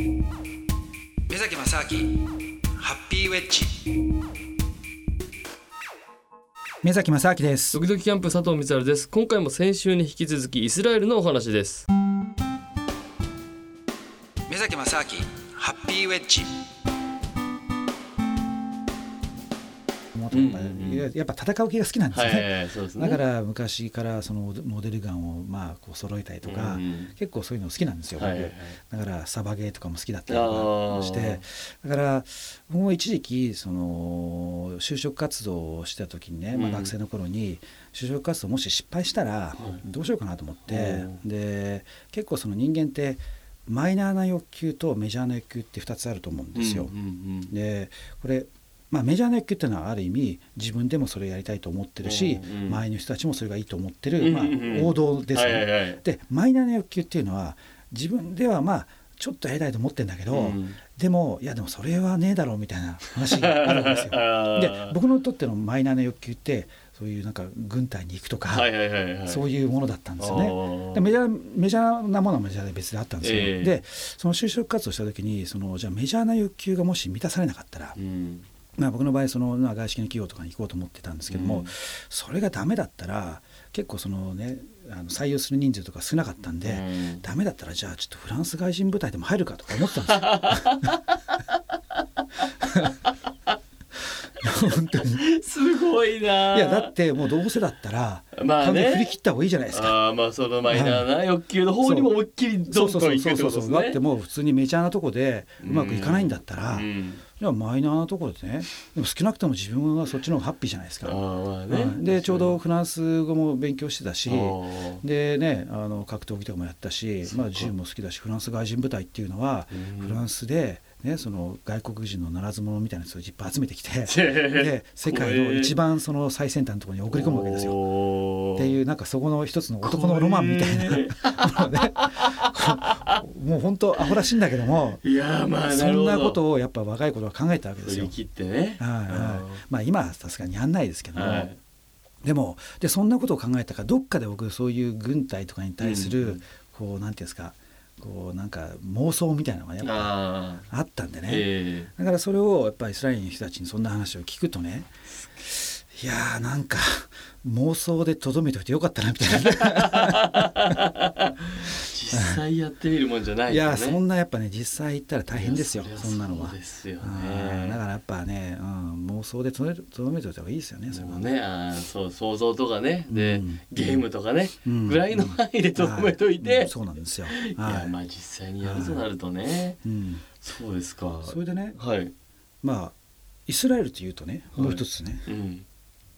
目崎正明ハッピーウェッジ。目崎正明です。ドキドキキャンプ佐藤光晴です。今回も先週に引き続きイスラエルのお話です。目崎正明ハッピーウェッジやっぱ戦う気が好きなんですよね。はいね、だから昔からそのモデルガンをまあこう揃えたりとか、うん、結構そういうの好きなんですよ、はいはいはい、だからサバゲーとかも好きだったりとかして。だからもう一時期その就職活動をした時にね、まあ、学生の頃に就職活動もし失敗したらどうしようかなと思って、で結構その人間ってマイナーな欲求とメジャーな欲求って2つあると思うんですよ。うんうんうん、でこれまあ、メジャーな欲求っていうのはある意味自分でもそれやりたいと思ってるし、うんうん、周りの人たちもそれがいいと思ってる、まあ、王道ですよね。でマイナーな欲求っていうのは自分ではまあちょっとやりたいと思ってるんだけど、うん、でもいやでもそれはねえだろうみたいな話があるんですよ。で僕にとってのマイナーな欲求ってそういうなんか軍隊に行くとか、そういうものだったんですよね。でメジャーメジャーなものはメジャーで別であったんですよ。えー、でその就職活動した時にそのじゃあメジャーな欲求がもし満たされなかったら、うんまあ、僕の場合その、まあ、外資系の企業とかに行こうと思ってたんですけども、うん、それがダメだったら結構そのねあの採用する人数とか少なかったんで、うん、ダメだったらじゃあちょっとフランス外人部隊でも入るかとか思ってたんですよ。本当に。すごいな。いやだってもうどうせだったら、まあね、振り切った方がいいじゃないですか。あまあそのマイナーな欲求の方にも思いっきりどんどんいくってことですね。だってもう普通にメジャーなとこでうまくいかないんだったら、うん、じゃあマイナーなところでねでも少なくとも自分はそっちの方がハッピーじゃないですか。あね、うん、でちょうどフランス語も勉強してたしでねあの格闘技とかもやったし、まあ、銃も好きだしフランス外人部隊っていうのはフランスで。ね、その外国人のならず者みたいな人をいっぱい集めてきて で世界の一番その最先端のところに送り込むわけですよ。っていうなんかそこの一つの男のロマンみたいな。も のねもう本当アホらしいんだけどもいやまあそんなことをやっぱ若い頃は考えたわけですよ。切ってね、はいはい、まあ今はさすがにやんないですけども。はい。でもでそんなことを考えたからどっかで僕そういう軍隊とかに対する、うん、こうなんていうんですかこうなんか妄想みたいなのがやっぱあったんでね、えー、だからそれをやっぱりイスラエルの人たちにそんな話を聞くとねいやーなんか妄想でとどめておいてよかったなみたいな実際やってみるもんじゃない、ね、いやそんなやっぱね実際行ったら大変ですよ。そんなのは。ですよ、ね、だからやっぱね、うん、妄想でとどめておいた方がいいですよねそれはね。あそう想像とかね。で、うん、ゲームとかね、うん、ぐらいの範囲でとどめといて、そうなんですよ、い、やまあ実際にやるとなるとね、そうですか。それでね、はい、まあイスラエルというとねもう一つね、うん。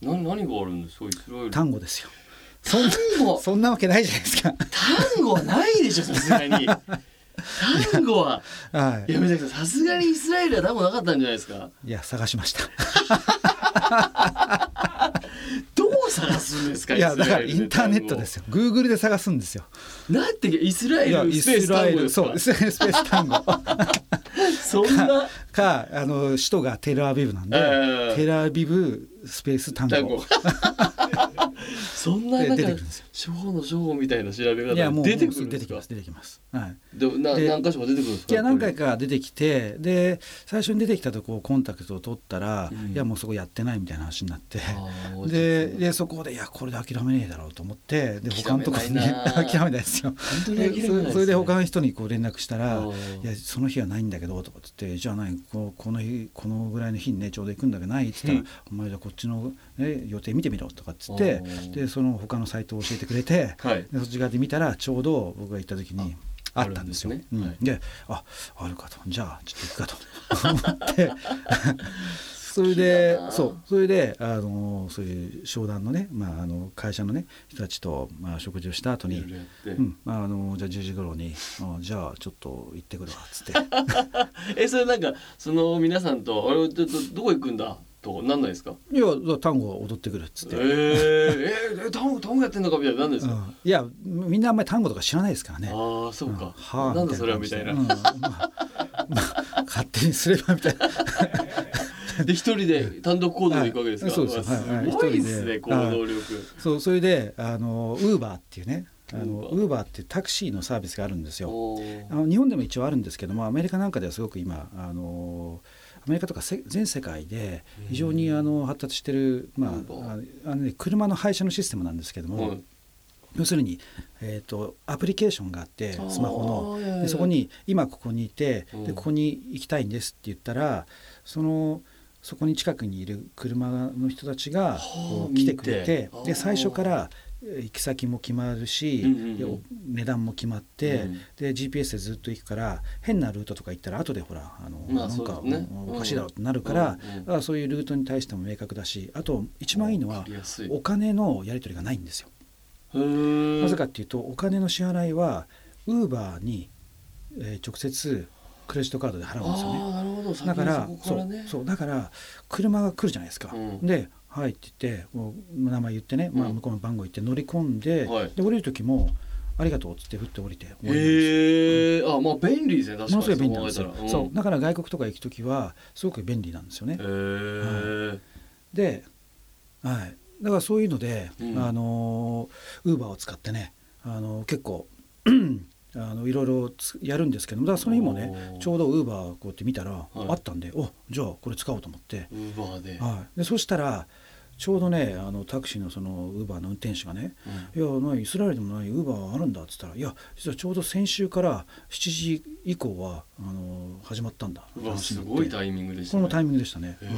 な何があるんですか？イスラエル。単語ですよそんそんなわけないじゃないですか。単語はないでしょさすがに。単語は、はい、いやめさんさすがにイスラエルは単語なかったんじゃないですか。いや探しました。どう探すんですかいやだからインターネットですよ。グーグルで探すんですよ。なんてイスラエルスペース単語そうイスラエルスペース単語。そんな？かあの首都がテルアビブなんで、えー、テルアビブスペース単語そんななんか初歩の初歩みたいな調べ方出てくるんですか？出てきます出てきます。はい。でな何箇所も出てくるんですか？いや何回か出てきてで最初に出てきたとこコンタクトを取ったら、うん、いやもうそこやってないみたいな話になって。ででそこでいやこれで諦めねえだろうと思ってで他のところ に諦めないですよそれで他の人にこう連絡したら「いやその日はないんだけど」とかっって「じゃあ何ここの日このぐらいの日にねちょうど行くんだけどない」っつったら「お前じゃあこっちの、ね、予定見てみろ」とかっつってでその他のサイトを教えてくれて、はい、でそっち側で見たらちょうど僕が行った時に。あったんですよ。で、ね。うん、でああるかと。じゃあちょっと行くかと。思って。それでそう。それであのそういう商談のね、まあ、あの会社のね人たちと、まあ、食事をした後に、うん。まあ、あのじゃあ10時頃にあじゃあちょっと行ってくるわっつって。えそれなんかその皆さんと「あれどどこ行くんだ?」とかなんないですか？いや単語踊ってくるっつって。えー、えー、単語単語やってんのかみたいななんですか、うん、いやみんなあんまり単語とか知らないですからね。ああそうか、うん、はあ、なんだそれはみたいな、うん。まあまあ、勝手にすればみたいな。で一人で単独行動で行くわけですか、はい、そうです、はい、すごいですね行動力。そうそれであのウーバーっていうね。あのウーバー。ってタクシーのサービスがあるんですよ。あの日本でも一応あるんですけどもアメリカなんかではすごく今あのアメリカとか全世界で非常にあの発達してる、まああのね、車の配車のシステムなんですけども、要するに、えーと、アプリケーションがあってスマホの。でそこに今ここにいてでここに行きたいんですって言ったらそのそこに近くにいる車の人たちがこう来てくれてで最初から行き先も決まるし、値段も決まって、で GPS でずっと行くから変なルートとか行ったら後でほらあの、なんか、おかしいだろうってなるから、だからそういうルートに対しても明確だしあと一番いいのはお金のやり取りがないんですよ。なぜかっていうとお金の支払いはウーバーに、えー、直接クレジットカードで払うんですよね。だからそうそうだから車が来るじゃないですか。ではいって言ってもう名前言ってね、まあ、向こうの番号言って乗り込んで、はい、で降りる時もありがとうっつって振って降りてへえー、あまあ便利ですね確かに。ものすごい便利なんですよ、うん、そう。だから外国とか行く時はすごく便利なんですよね。へえー。はい、で、はい、だからそういうので、うん、あのウーバーを使ってねあの結構 あのいろいろやるんですけどだからその日もねちょうどウーバーこうやって見たら、はい、あったんでおじゃあこれ使おうと思って。ウーバーで,、はい、でそしたらちょうどねあのタクシーのそのウーバーの運転手がね「うん、いや何イスラエルでもないウーバーあるんだ」っつったら「いや実はちょうど先週から7時以降はあの始まったんだ」すごいタイミングでしたね。このタイミングでしたね、うん、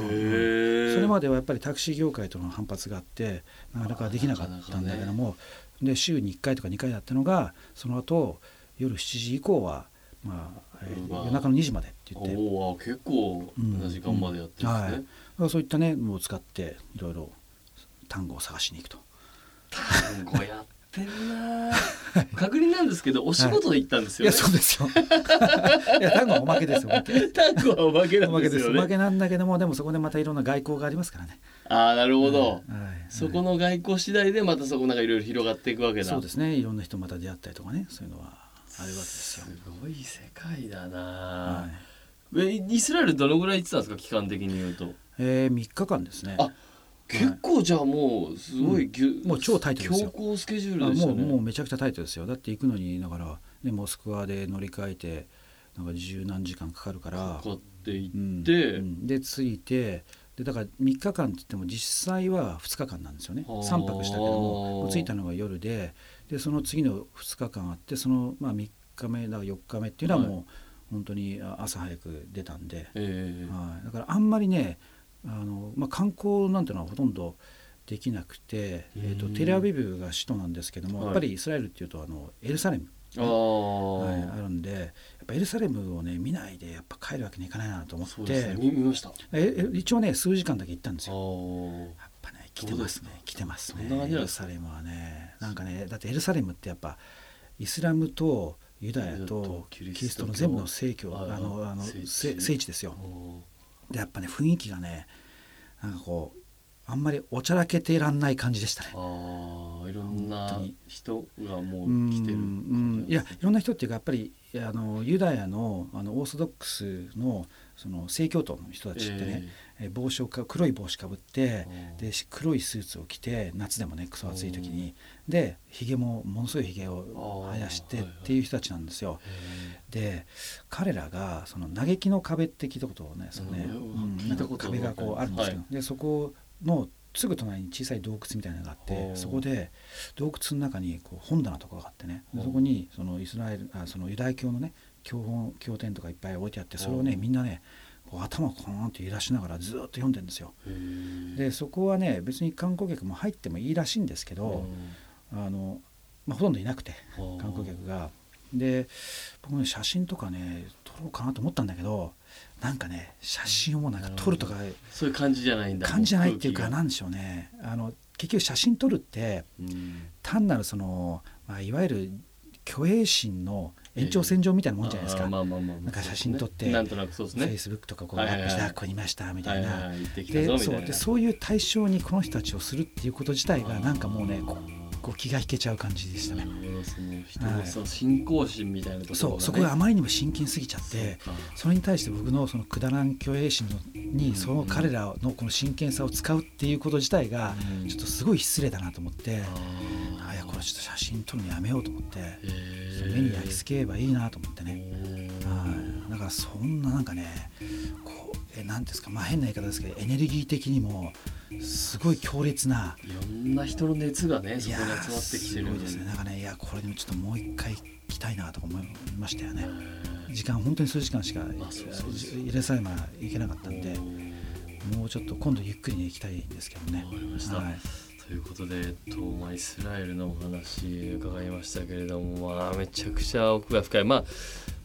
それまではやっぱりタクシー業界との反発があってなかなかできなかったんだけども、ね、で週に1回とか2回だったのがその後夜7時以降はまあ、えー、夜中の2時までって言って。お結構な時間までやってるんですね、はい、そういったねもう使っていろいろ単語を探しに行くと。単語やってんな確認なんですけどお仕事で行ったんですよ、ね。はい、いやそうですよ。いや単語はおまけですよ単語はおまけなんですよ、ね、おまけなんだけどもでもそこでまたいろんな外交がありますからね。ああなるほど、はい、そこの外交次第でまたそこなんかいろいろ広がっていくわけだ。そうですね。いろんな人また出会ったりとかね。そういうのはあるわけですよ。すごい世界だな、はい、イスラエルどのぐらい行ってたんですか？期間的に言うと。えー、3日間ですね。あ結構じゃあもうすごいぎゅ、うん、もう超タイトですよ。強行スケジュールでしたね。もうもうめちゃくちゃタイトですよ。だって行くのにだから、ね、モスクワで乗り換えてなんか十何時間かかるから。かかって行って、うんうん、で着いてでだから3日間って言っても実際は2日間なんですよね。3泊したけども着いたのが夜ででその次の2日間あってその、まあ、3日目だ4日目っていうのはもう、はい、本当に朝早く出たんで、えー、はい、だからあんまりねあの、まあ、観光なんていうのはほとんどできなくて、えーと、テレアビブが首都なんですけども、はい、やっぱりイスラエルっていうとあのエルサレム、あ,、はい、あるんでやっぱエルサレムをね見ないでやっぱ帰るわけにいかないなと思って、ね、見ました。え一応ね数時間だけ行ったんですよ。やっぱね来てますね来てますね。エルサレムはね。なんかねだってエルサレムってやっぱイスラムとユダヤとキリストの全部の聖教あのあの聖地。ですよ。でやっぱね雰囲気がねなんかこうあんまりおちゃらけていらんない感じでしたね。ああいろんな人がもう来てるうんいやいろんな人っていうかやっぱりあのユダヤのあのオーソドックスのその正教徒の人たちってね、えー、帽子をか黒い帽子かぶってで黒いスーツを着て夏でもねクソ暑い時にでひげもものすごいひげを生やしてっていう人たちなんですよ。で彼らがその嘆きの壁って聞いたことをねそのね、うん、壁がこうあるんですけど、はい、でそこのすぐ隣に小さい洞窟みたいなのがあってそこで洞窟の中にこう本棚とかがあってねそこにそのイスラエルあそのユダヤ教のね教本経典とかいっぱい置いてあってそれをねみんなねこう頭をコーンって揺らしながらずっと読んでるんですよ。でそこはね別に観光客も入ってもいいらしいんですけどあの、まあ、ほとんどいなくて観光客が。で僕ね写真とかね撮ろうかなと思ったんだけどなんかね写真をもなんか撮るとか、そういう感じじゃないんだ。感じじゃないっていうかなんでしょうね。あの結局写真撮るって、単なるその、まあ、いわゆる虚栄心の延長線上みたいなもんじゃないですか。なんか写真撮って、なんとなくそうですね。フェイスブックとかこうアップして、あ、ここにいましたみたいな。で、そうでそういう対象にこの人たちをするっていうこと自体がなんかもうね、こう気が引けちゃう感じでしたね。その信仰心みたいなところ、ね、そうそこがあまりにも真剣すぎちゃってそれに対して僕のそのくだらん虚栄心にその彼らのこの真剣さを使うっていうこと自体がちょっとすごい失礼だなと思って、あやでこれちょっと写真撮るのやめようと思って目に焼き付ければいいなと思ってね。はい。だからそんななんかねこうえなんですかまあ変な言い方ですけどエネルギー的にもすごい強烈な。いろんな人の熱がねそこに集まってきてるんで。すね。なんかねいやこれでもちょっともう一回来たいなとか思いましたよね。時間本当に数時間しか入れさえまいけなかったんでもうちょっと今度ゆっくりね行きたいんですけどね。はいということで、とまあ、イスラエルのお話伺いましたけれども、まあ、めちゃくちゃ奥が深い、まあ、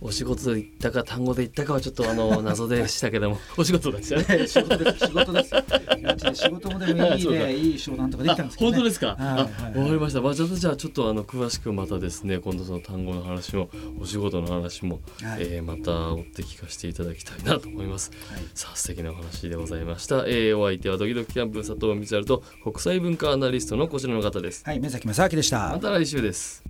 お仕事で行ったか単語で行ったかはちょっとあの 謎でしたけども。お仕事ですよね。仕事です。仕事です。仕事もでもいいねいい商談とかできたんですけど、ね、本当ですか、あわ、かりました。まあじゃあちょっとあの詳しくまたですね今度その単語の話もお仕事の話も、はい、えー、また追って聞かせていただきたいなと思います、はい、さあ素敵なお話でございました、えー、お相手はドキドキキャンプ佐藤光晴と国際文化アナリストのこちらの方です。はい目崎正明でした。また来週です